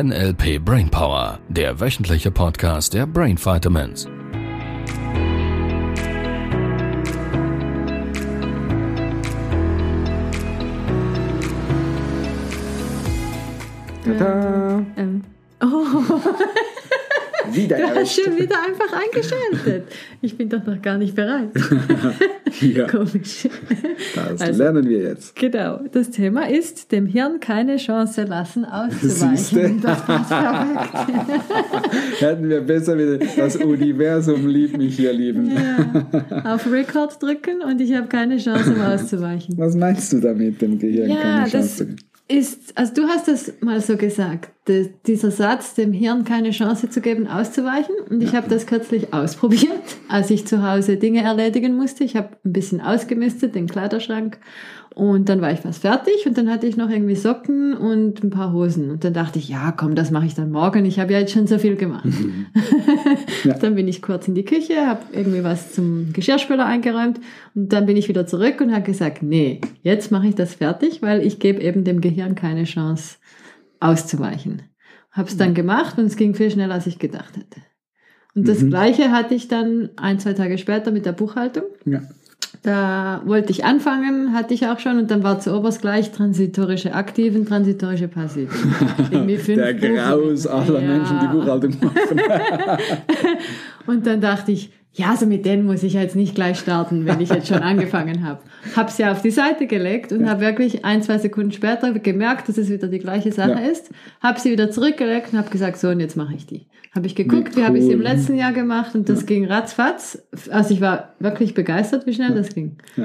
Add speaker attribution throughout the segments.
Speaker 1: NLP Brainpower, der wöchentliche Podcast der Brain Vitamins.
Speaker 2: Tada!
Speaker 3: Ähm, oh,
Speaker 2: Wieder
Speaker 3: du hast schon wieder einfach eingeschaltet. Ich bin doch noch gar nicht bereit.
Speaker 2: Ja,
Speaker 3: Komisch.
Speaker 2: das
Speaker 3: Also-
Speaker 2: lernen wir jetzt.
Speaker 3: Genau, das Thema ist, dem Hirn keine Chance lassen auszuweichen. Das passt perfekt.
Speaker 2: Hätten wir besser wieder das Universum liebt mich hier lieben.
Speaker 3: Ja. Auf Record drücken und ich habe keine Chance, um auszuweichen.
Speaker 2: Was meinst du damit, dem Gehirn
Speaker 3: Ja,
Speaker 2: keine
Speaker 3: das
Speaker 2: Chance?
Speaker 3: Ist, also du hast das mal so gesagt, de- dieser Satz, dem Hirn keine Chance zu geben, auszuweichen. Und ich habe das kürzlich ausprobiert, als ich zu Hause Dinge erledigen musste. Ich habe ein bisschen ausgemistet, den Kleiderschrank. Und dann war ich fast fertig und dann hatte ich noch irgendwie Socken und ein paar Hosen. Und dann dachte ich, ja, komm, das mache ich dann morgen. Ich habe ja jetzt schon so viel gemacht.
Speaker 2: Ja.
Speaker 3: Dann bin ich kurz in die Küche, habe irgendwie was zum Geschirrspüler eingeräumt und dann bin ich wieder zurück und habe gesagt, nee, jetzt mache ich das fertig, weil ich gebe eben dem Gehirn keine Chance auszuweichen. Habe es dann gemacht und es ging viel schneller, als ich gedacht hätte. Und das
Speaker 2: Mhm.
Speaker 3: Gleiche hatte ich dann ein, zwei Tage später mit der Buchhaltung.
Speaker 2: Ja.
Speaker 3: Da wollte ich anfangen, hatte ich auch schon, und dann war zu oberst gleich transitorische Aktiven, transitorische Passiven.
Speaker 2: Der Graus aller
Speaker 3: Ja.
Speaker 2: Menschen, die Buchhaltung machen.
Speaker 3: Und dann dachte ich, ja, so mit denen muss ich jetzt nicht gleich starten, wenn ich jetzt schon angefangen habe. Habe sie auf die Seite gelegt und habe wirklich ein, zwei Sekunden später gemerkt, dass es wieder die gleiche Sache
Speaker 2: Ja.
Speaker 3: ist. Habe sie wieder zurückgelegt und habe gesagt, so und jetzt mache ich die. Habe ich geguckt,
Speaker 2: Wie
Speaker 3: wie, habe ich sie im
Speaker 2: cool.
Speaker 3: letzten Jahr gemacht und das ging ratzfatz. Also ich war wirklich begeistert, wie schnell das ging.
Speaker 2: Ja.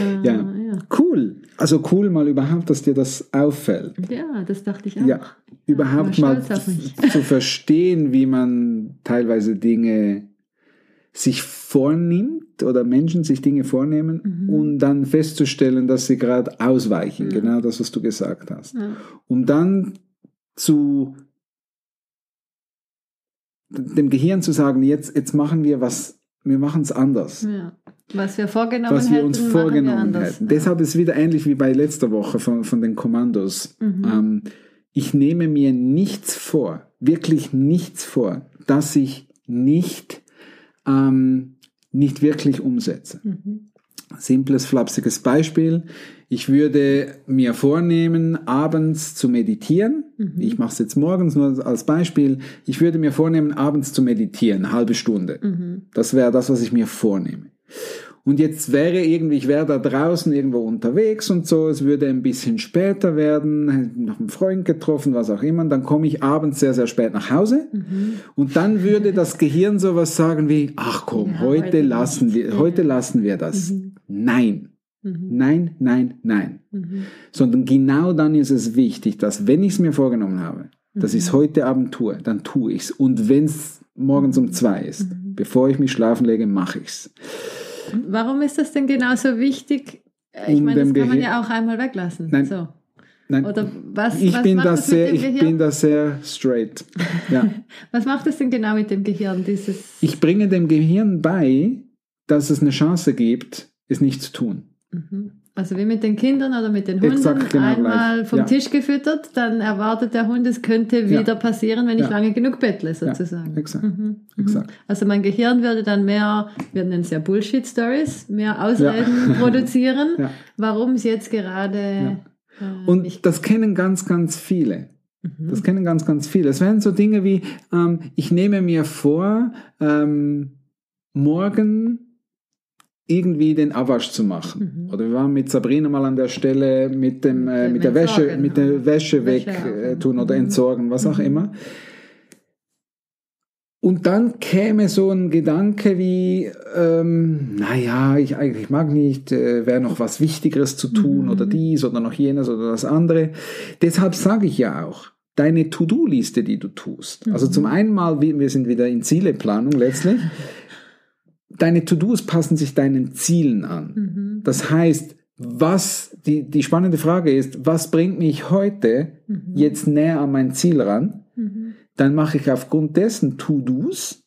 Speaker 3: Äh,
Speaker 2: Ja.
Speaker 3: ja.
Speaker 2: Cool. Also cool mal überhaupt, dass dir das auffällt.
Speaker 3: Ja, das dachte ich auch.
Speaker 2: Ja, überhaupt mal zu verstehen, wie man teilweise Dinge sich vornimmt oder Menschen sich Dinge vornehmen
Speaker 3: Mhm.
Speaker 2: und dann festzustellen, dass sie gerade ausweichen. Genau das, was du gesagt hast.
Speaker 3: Ja.
Speaker 2: Um dann zu dem Gehirn zu sagen, jetzt, jetzt machen wir was, wir machen es anders.
Speaker 3: Ja. Was wir vorgenommen
Speaker 2: was wir
Speaker 3: hätten,
Speaker 2: uns
Speaker 3: wir
Speaker 2: vorgenommen
Speaker 3: anders.
Speaker 2: hätten. Deshalb ist es wieder ähnlich wie bei letzter Woche von, von den Kommandos.
Speaker 3: Mhm.
Speaker 2: Ähm, ich nehme mir nichts vor, wirklich nichts vor, dass ich nicht, ähm, nicht wirklich umsetze.
Speaker 3: Mhm.
Speaker 2: Simples, flapsiges Beispiel. Ich würde mir vornehmen, abends zu meditieren.
Speaker 3: Mhm.
Speaker 2: Ich mache es jetzt morgens nur als Beispiel. Ich würde mir vornehmen, abends zu meditieren, eine halbe Stunde.
Speaker 3: Mhm.
Speaker 2: Das wäre das, was ich mir vornehme. Und jetzt wäre irgendwie, ich wäre da draußen irgendwo unterwegs und so, es würde ein bisschen später werden, noch einen Freund getroffen, was auch immer, und dann komme ich abends sehr, sehr spät nach Hause
Speaker 3: Mhm.
Speaker 2: und dann würde das Gehirn sowas sagen wie, ach komm,
Speaker 3: Ja,
Speaker 2: heute lassen wir, heute lassen wir das. Nein.
Speaker 3: Mhm.
Speaker 2: Nein, nein, nein.
Speaker 3: Mhm.
Speaker 2: Sondern genau dann ist es wichtig, dass wenn ich es mir vorgenommen habe, dass
Speaker 3: Mhm.
Speaker 2: ich es heute Abend tue, dann tue ich es. Und wenn es morgens um zwei ist,
Speaker 3: Mhm.
Speaker 2: bevor ich mich schlafen lege, mache ich es.
Speaker 3: Warum ist das denn genauso wichtig? Äh, Ich
Speaker 2: Um
Speaker 3: meine, das
Speaker 2: dem
Speaker 3: kann man ja auch einmal weglassen.
Speaker 2: Nein.
Speaker 3: So.
Speaker 2: Nein,
Speaker 3: Oder was,
Speaker 2: ich
Speaker 3: was
Speaker 2: bin
Speaker 3: macht
Speaker 2: das
Speaker 3: das mit
Speaker 2: sehr,
Speaker 3: dem
Speaker 2: ich
Speaker 3: Gehirn?
Speaker 2: bin da sehr straight. Ja.
Speaker 3: Was macht es denn genau mit dem Gehirn? Dieses
Speaker 2: Ich bringe dem Gehirn bei, dass es eine Chance gibt, es nicht zu tun.
Speaker 3: Mhm. Also wie mit den Kindern oder mit den Hunden
Speaker 2: Exakt, genau
Speaker 3: einmal
Speaker 2: gleich.
Speaker 3: vom
Speaker 2: Ja.
Speaker 3: Tisch gefüttert, dann erwartet der Hund, es könnte
Speaker 2: Ja.
Speaker 3: wieder passieren, wenn ich
Speaker 2: Ja.
Speaker 3: lange genug bettle, sozusagen.
Speaker 2: exakt.
Speaker 3: Mhm. Mhm.
Speaker 2: Exakt.
Speaker 3: Also mein Gehirn würde dann mehr, wir nennen es ja Bullshit-Stories, mehr Ausreden produzieren,
Speaker 2: Ja.
Speaker 3: warum es jetzt gerade äh,
Speaker 2: Und das kennen ganz, ganz viele.
Speaker 3: Mhm.
Speaker 2: Das kennen ganz, ganz viele. Es wären so Dinge wie, ähm, ich nehme mir vor, ähm, morgen irgendwie den Abwasch zu machen.
Speaker 3: Mhm.
Speaker 2: Oder wir waren mit Sabrina mal an der Stelle mit dem äh,
Speaker 3: Mit
Speaker 2: der Wäsche mit der
Speaker 3: ja.
Speaker 2: Wäsche weg äh, tun oder
Speaker 3: mhm.
Speaker 2: entsorgen, was auch
Speaker 3: Mhm.
Speaker 2: immer. Und dann käme so ein Gedanke wie, ähm, naja, ich eigentlich mag nicht, äh, wäre noch was Wichtigeres zu tun
Speaker 3: Mhm.
Speaker 2: oder dies oder noch jenes oder das andere. Deshalb sage ich ja auch, deine To-Do-Liste, die du tust. Also
Speaker 3: Mhm.
Speaker 2: zum einen mal, wir sind wieder in Zieleplanung letztlich. Deine To-Dos passen sich deinen Zielen an.
Speaker 3: Mhm.
Speaker 2: Das heißt, was, die, die spannende Frage ist, was bringt mich heute
Speaker 3: Mhm.
Speaker 2: jetzt näher an mein Ziel ran?
Speaker 3: Mhm.
Speaker 2: Dann mache ich aufgrund dessen To-Dos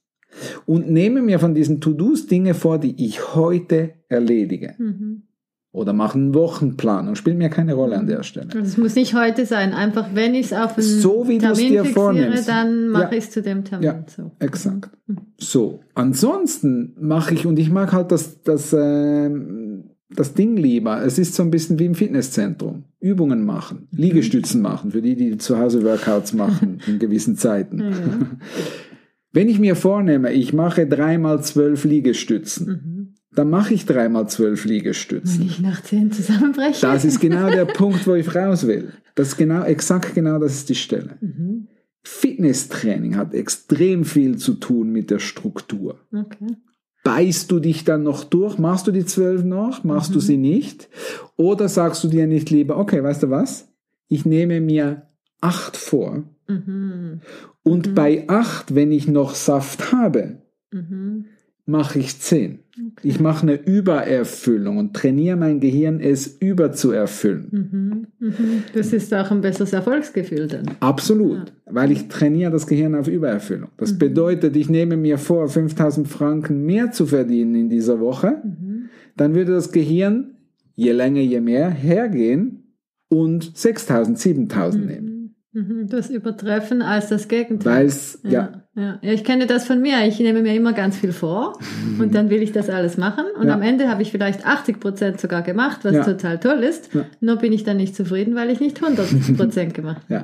Speaker 2: und nehme mir von diesen To-Dos Dinge vor, die ich heute erledige.
Speaker 3: Mhm.
Speaker 2: Oder mache einen Wochenplan und spielt mir keine Rolle an der Stelle.
Speaker 3: Es muss nicht heute sein, einfach wenn ich es auf einen
Speaker 2: So wie
Speaker 3: Termin
Speaker 2: dir
Speaker 3: fixiere,
Speaker 2: vornimmst.
Speaker 3: dann mache
Speaker 2: Ja.
Speaker 3: ich es zu dem Termin.
Speaker 2: Ja,
Speaker 3: So.
Speaker 2: exakt. So, ansonsten mache ich, und ich mag halt das, das, ähm, das Ding lieber. Es ist so ein bisschen wie im Fitnesszentrum. Übungen machen, Liegestützen machen, für die, die zu Hause Workouts machen in gewissen Zeiten.
Speaker 3: Ja.
Speaker 2: Wenn ich mir vornehme, ich mache dreimal zwölf Liegestützen,
Speaker 3: Mhm.
Speaker 2: Dann mache ich dreimal zwölf
Speaker 3: Wenn
Speaker 2: Liegestützen.
Speaker 3: ich nach zehn zusammenbreche.
Speaker 2: Das ist genau der Punkt, wo ich raus will. Das ist genau, exakt genau das ist die Stelle.
Speaker 3: Mhm.
Speaker 2: Fitnesstraining hat extrem viel zu tun mit der Struktur.
Speaker 3: Okay.
Speaker 2: Beißt du dich dann noch durch? Machst du die zwölf noch? Machst du sie nicht? Oder sagst du dir nicht lieber, okay, weißt du was? Ich nehme mir acht vor
Speaker 3: Mhm.
Speaker 2: und bei acht, wenn ich noch Saft habe,
Speaker 3: Mhm.
Speaker 2: Mache ich zehn.
Speaker 3: Okay.
Speaker 2: Ich mache eine Übererfüllung und trainiere mein Gehirn, es überzuerfüllen.
Speaker 3: Mhm. Mhm. Das ist auch ein besseres Erfolgsgefühl dann.
Speaker 2: Absolut, weil ich trainiere das Gehirn auf Übererfüllung. Das bedeutet, ich nehme mir vor, 5000 Franken mehr zu verdienen in dieser Woche.
Speaker 3: Mhm.
Speaker 2: Dann würde das Gehirn je länger, je mehr hergehen und 6000, 7000 nehmen.
Speaker 3: Mhm. Das Übertreffen als das Gegenteil.
Speaker 2: Weil es, ja,
Speaker 3: Ja, ja. ja, ich kenne das von mir. Ich nehme mir immer ganz viel vor und dann will ich das alles machen. Und
Speaker 2: Ja.
Speaker 3: am Ende habe ich vielleicht 80 Prozent sogar gemacht, was total toll ist. Nur bin ich dann nicht zufrieden, weil ich nicht 100 Prozent gemacht habe.
Speaker 2: ja.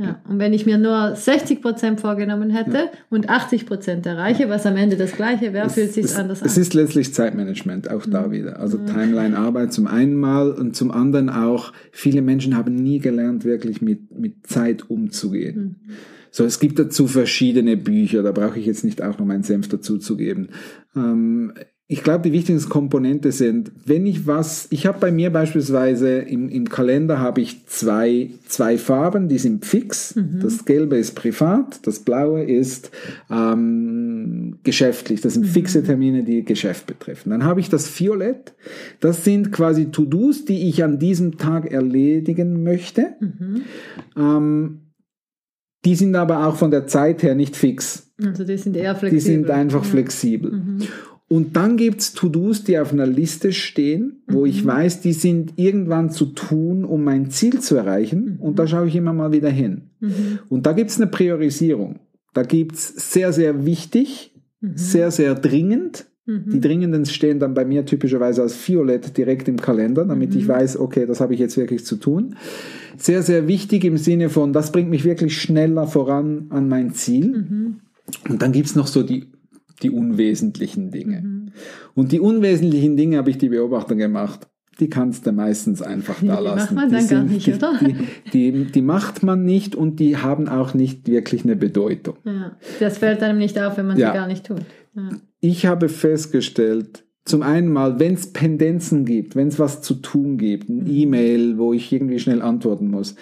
Speaker 3: Ja. Und wenn ich mir nur 60 Prozent vorgenommen hätte und 80 Prozent erreiche, was am Ende das Gleiche wäre, fühlt sich
Speaker 2: es,
Speaker 3: anders
Speaker 2: es
Speaker 3: an.
Speaker 2: ist letztlich Zeitmanagement, auch da wieder. Also Timeline-Arbeit zum einen mal und zum anderen auch, viele Menschen haben nie gelernt, wirklich mit, mit Zeit umzugehen. So, es gibt dazu verschiedene Bücher, da brauche ich jetzt nicht auch noch meinen Senf dazu zu geben. Ähm, ich glaube, die wichtigsten Komponente sind, wenn ich was, ich habe bei mir beispielsweise im, im Kalender habe ich zwei, zwei Farben, die sind fix. Das Gelbe ist privat, das Blaue ist ähm, geschäftlich. Das sind fixe Termine, die Geschäft betreffen. Dann habe ich das Violett. Das sind quasi To-Dos, die ich an diesem Tag erledigen möchte.
Speaker 3: Mhm.
Speaker 2: Ähm, die sind aber auch von der Zeit her nicht fix.
Speaker 3: Also die sind eher flexibel.
Speaker 2: Die sind einfach
Speaker 3: Ja.
Speaker 2: flexibel.
Speaker 3: Mhm.
Speaker 2: Und dann gibt's To-Dos, die auf einer Liste stehen, wo
Speaker 3: Mhm.
Speaker 2: ich weiß, die sind irgendwann zu tun, um mein Ziel zu erreichen. Und da schaue ich immer mal wieder hin.
Speaker 3: Mhm.
Speaker 2: Und da gibt's eine Priorisierung. Da gibt's sehr, sehr wichtig,
Speaker 3: Mhm.
Speaker 2: sehr, sehr dringend.
Speaker 3: Mhm.
Speaker 2: Die dringenden stehen dann bei mir typischerweise als Violett direkt im Kalender, damit
Speaker 3: Mhm.
Speaker 2: ich weiß, okay, das habe ich jetzt wirklich zu tun. Sehr, sehr wichtig im Sinne von, das bringt mich wirklich schneller voran an mein Ziel.
Speaker 3: Mhm.
Speaker 2: Und dann gibt's noch so die, die unwesentlichen Dinge.
Speaker 3: Mhm.
Speaker 2: Und die unwesentlichen Dinge habe ich die Beobachtung gemacht. Die kannst du meistens einfach da
Speaker 3: Die
Speaker 2: lassen.
Speaker 3: macht man dann gar nicht,
Speaker 2: die,
Speaker 3: oder?
Speaker 2: Die, die, die macht man nicht und die haben auch nicht wirklich eine Bedeutung.
Speaker 3: Ja. Das fällt einem nicht auf, wenn man
Speaker 2: Ja.
Speaker 3: sie gar nicht tut. Ja.
Speaker 2: Ich habe festgestellt, zum einen mal, wenn es Pendenzen gibt, wenn es was zu tun gibt, ein E-Mail, wo ich irgendwie schnell antworten muss,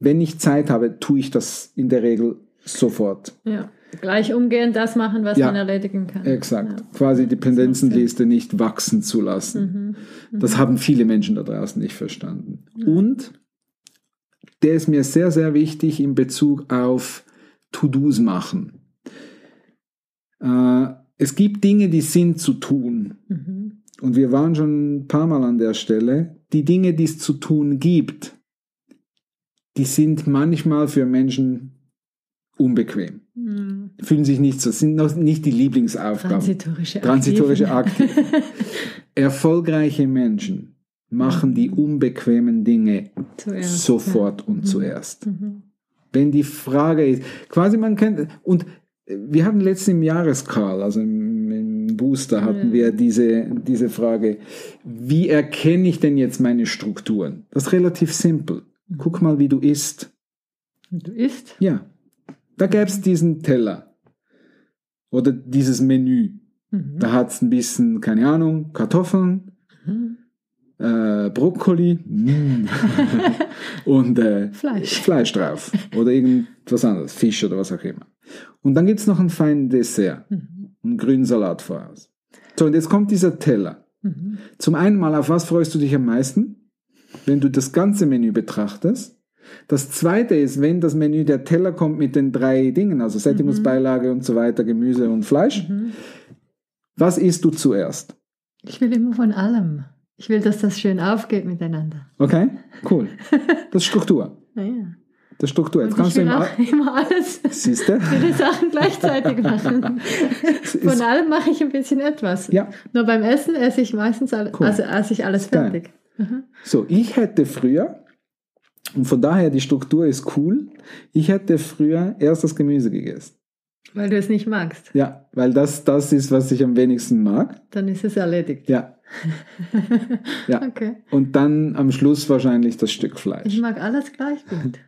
Speaker 2: wenn ich Zeit habe, tue ich das in der Regel sofort.
Speaker 3: Ja. Gleich umgehend das machen, was
Speaker 2: Ja.
Speaker 3: man erledigen kann.
Speaker 2: Exakt.
Speaker 3: Ja.
Speaker 2: Quasi die Pendenzenliste nicht wachsen zu lassen.
Speaker 3: Mhm.
Speaker 2: Das haben viele Menschen da draußen nicht verstanden. Und der ist mir sehr, sehr wichtig in Bezug auf To-Dos machen. Äh, es gibt Dinge, die sind zu tun.
Speaker 3: Mhm.
Speaker 2: Und wir waren schon ein paar Mal an der Stelle. Die Dinge, die es zu tun gibt, die sind manchmal für Menschen unbequem.
Speaker 3: Mhm.
Speaker 2: Fühlen sich nicht so, sind noch nicht die Lieblingsaufgaben.
Speaker 3: Transitorische
Speaker 2: Transitorische
Speaker 3: Aktiven.
Speaker 2: Akte. Erfolgreiche Menschen machen die unbequemen Dinge
Speaker 3: Zuerst,
Speaker 2: sofort und zuerst.
Speaker 3: Mhm.
Speaker 2: Wenn die Frage ist, quasi man kennt, und wir hatten letztens im Jahrescall, also im, im Booster hatten
Speaker 3: Ja.
Speaker 2: wir diese, diese Frage, wie erkenne ich denn jetzt meine Strukturen? Das ist relativ simpel. Guck mal, wie du isst.
Speaker 3: Du isst?
Speaker 2: Ja, da gäbe es diesen Teller oder dieses Menü.
Speaker 3: Mhm.
Speaker 2: Da hat es ein bisschen, keine Ahnung, Kartoffeln,
Speaker 3: Mhm.
Speaker 2: äh, Brokkoli mm. und äh,
Speaker 3: Fleisch.
Speaker 2: Fleisch drauf oder irgendwas anderes, Fisch oder was auch immer. Und dann gibt es noch einen feinen Dessert,
Speaker 3: Mhm.
Speaker 2: einen grünen Salat voraus. So, und jetzt kommt dieser Teller.
Speaker 3: Mhm.
Speaker 2: Zum einen mal, auf was freust du dich am meisten, wenn du das ganze Menü betrachtest? Das zweite ist, wenn das Menü, der Teller kommt mit den drei Dingen, also Sättigungsbeilage und so weiter, Gemüse und Fleisch.
Speaker 3: Mhm.
Speaker 2: Was isst du zuerst?
Speaker 3: Ich will immer von allem. Ich will, dass das schön aufgeht miteinander.
Speaker 2: Okay, cool. Das ist Struktur.
Speaker 3: Naja.
Speaker 2: Das ist Struktur. Jetzt
Speaker 3: Und
Speaker 2: kannst
Speaker 3: ich
Speaker 2: du
Speaker 3: will
Speaker 2: im
Speaker 3: auch immer alles,
Speaker 2: Siehst du?
Speaker 3: viele Sachen gleichzeitig machen. Von allem mache ich ein bisschen etwas.
Speaker 2: Ja.
Speaker 3: Nur beim Essen esse ich meistens alle,
Speaker 2: Cool.
Speaker 3: also esse ich alles fertig.
Speaker 2: So, ich hätte früher, und von daher die Struktur ist cool, ich hätte früher erst das Gemüse gegessen.
Speaker 3: Weil du es nicht magst.
Speaker 2: Ja, weil das das ist, was ich am wenigsten mag.
Speaker 3: Dann ist es erledigt.
Speaker 2: Ja. Ja.
Speaker 3: Okay.
Speaker 2: Und dann am Schluss wahrscheinlich das Stück
Speaker 3: Ich
Speaker 2: Fleisch.
Speaker 3: mag alles gleich gut.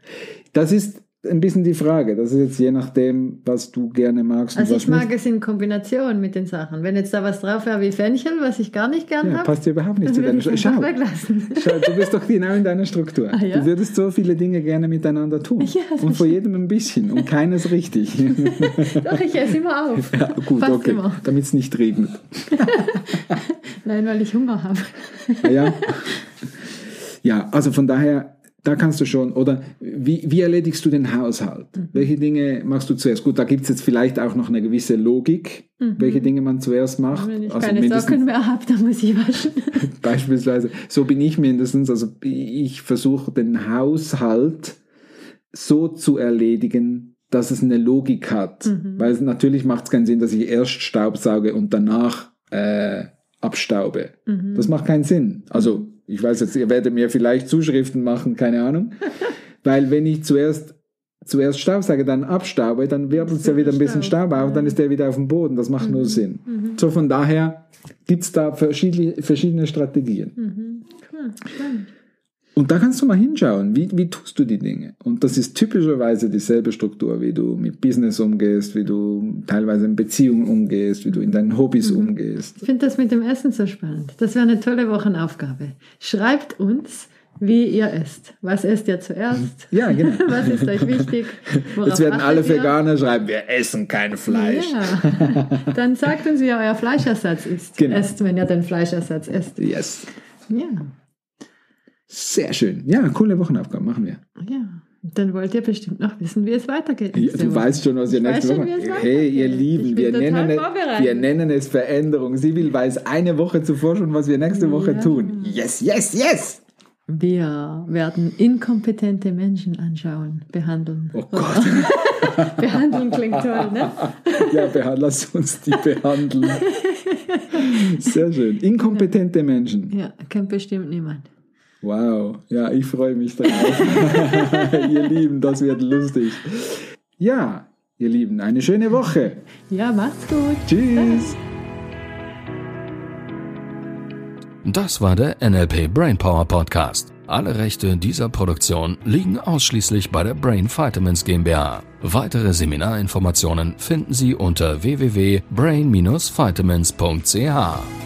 Speaker 2: Das ist ein bisschen die Frage. Das ist jetzt je nachdem, was du gerne magst
Speaker 3: Also ich mag
Speaker 2: nicht.
Speaker 3: es in Kombination mit den Sachen. Wenn jetzt da was drauf wäre wie Fenchel, was ich gar nicht gern
Speaker 2: Ja,
Speaker 3: habe,
Speaker 2: passt dir überhaupt nicht zu deiner Struktur. Schau, schau, du bist doch genau in deiner Struktur.
Speaker 3: Ah, ja?
Speaker 2: Du würdest so viele Dinge gerne miteinander tun.
Speaker 3: Ja,
Speaker 2: und vor jedem ein bisschen und keines richtig.
Speaker 3: Doch, ich esse immer auf.
Speaker 2: ja, gut,
Speaker 3: Fast
Speaker 2: okay. Damit es nicht regnet.
Speaker 3: Nein, weil ich Hunger habe.
Speaker 2: Ah, Ja. ja, also von daher, da kannst du schon, oder wie, wie erledigst du den Haushalt?
Speaker 3: Mhm.
Speaker 2: Welche Dinge machst du zuerst? Gut, da gibt es jetzt vielleicht auch noch eine gewisse Logik, welche Dinge man zuerst macht.
Speaker 3: Mhm. Wenn ich
Speaker 2: Also
Speaker 3: keine Socken mehr habe, dann muss ich waschen.
Speaker 2: Beispielsweise, so bin ich mindestens, also ich versuche den Haushalt so zu erledigen, dass es eine Logik hat. Weil es- natürlich macht es keinen Sinn, dass ich erst Staubsauge und danach äh, abstaube. Das macht keinen Sinn. Also ich weiß jetzt, ihr werdet mir vielleicht Zuschriften machen, keine Ahnung. Weil wenn ich zuerst zuerst Staubsauge, dann abstaube, dann wirbelt es ja wieder ein bisschen
Speaker 3: Staub,
Speaker 2: Staub auf, dann ist der wieder auf dem Boden. Das macht nur Sinn. So von daher gibt es da verschiedene, verschiedene Strategien.
Speaker 3: Cool, spannend.
Speaker 2: Und da kannst du mal hinschauen, wie, wie tust du die Dinge? Und das ist typischerweise dieselbe Struktur, wie du mit Business umgehst, wie du teilweise in Beziehungen umgehst, wie du in deinen Hobbys umgehst.
Speaker 3: Ich finde das mit dem Essen so spannend. Das wäre eine tolle Wochenaufgabe. Schreibt uns, wie ihr esst. Was esst ihr zuerst?
Speaker 2: Ja, genau.
Speaker 3: Was ist euch wichtig? Worauf
Speaker 2: Jetzt werden alle
Speaker 3: ihr?
Speaker 2: Veganer schreiben, wir essen kein Fleisch.
Speaker 3: Ja. Dann sagt uns, wie ihr euer Fleischersatz ist.
Speaker 2: Genau.
Speaker 3: Esst, wenn ihr den Fleischersatz esst.
Speaker 2: Yes.
Speaker 3: Ja.
Speaker 2: Sehr schön. Ja, coole Wochenaufgabe machen wir.
Speaker 3: Ja. Dann wollt ihr bestimmt noch wissen, wie es weitergeht.
Speaker 2: Ja, du
Speaker 3: Woche.
Speaker 2: weißt schon, was
Speaker 3: Ich
Speaker 2: nächste Woche
Speaker 3: schon,
Speaker 2: Hey, ihr. Lieben, wir nennen, es, wir nennen es Veränderung. Sibyl weiß eine Woche zuvor schon, was wir nächste Woche
Speaker 3: Ja.
Speaker 2: tun. Yes, yes, yes.
Speaker 3: Wir werden inkompetente Menschen anschauen, behandeln.
Speaker 2: Oh Gott.
Speaker 3: Behandeln klingt toll, ne?
Speaker 2: Ja, lass uns die behandeln. Sehr schön. Inkompetente Menschen.
Speaker 3: Ja, kennt bestimmt niemand.
Speaker 2: Wow. Ja, ich freue mich drauf. ihr Lieben, das wird lustig. Ja, ihr Lieben, eine schöne Woche.
Speaker 3: Ja, macht's gut.
Speaker 2: Tschüss.
Speaker 1: Das war der NLP Brainpower Podcast. Alle Rechte dieser Produktion liegen ausschließlich bei der Brain Vitamins GmbH. Weitere Seminarinformationen finden Sie unter www.brain-vitamins.ch.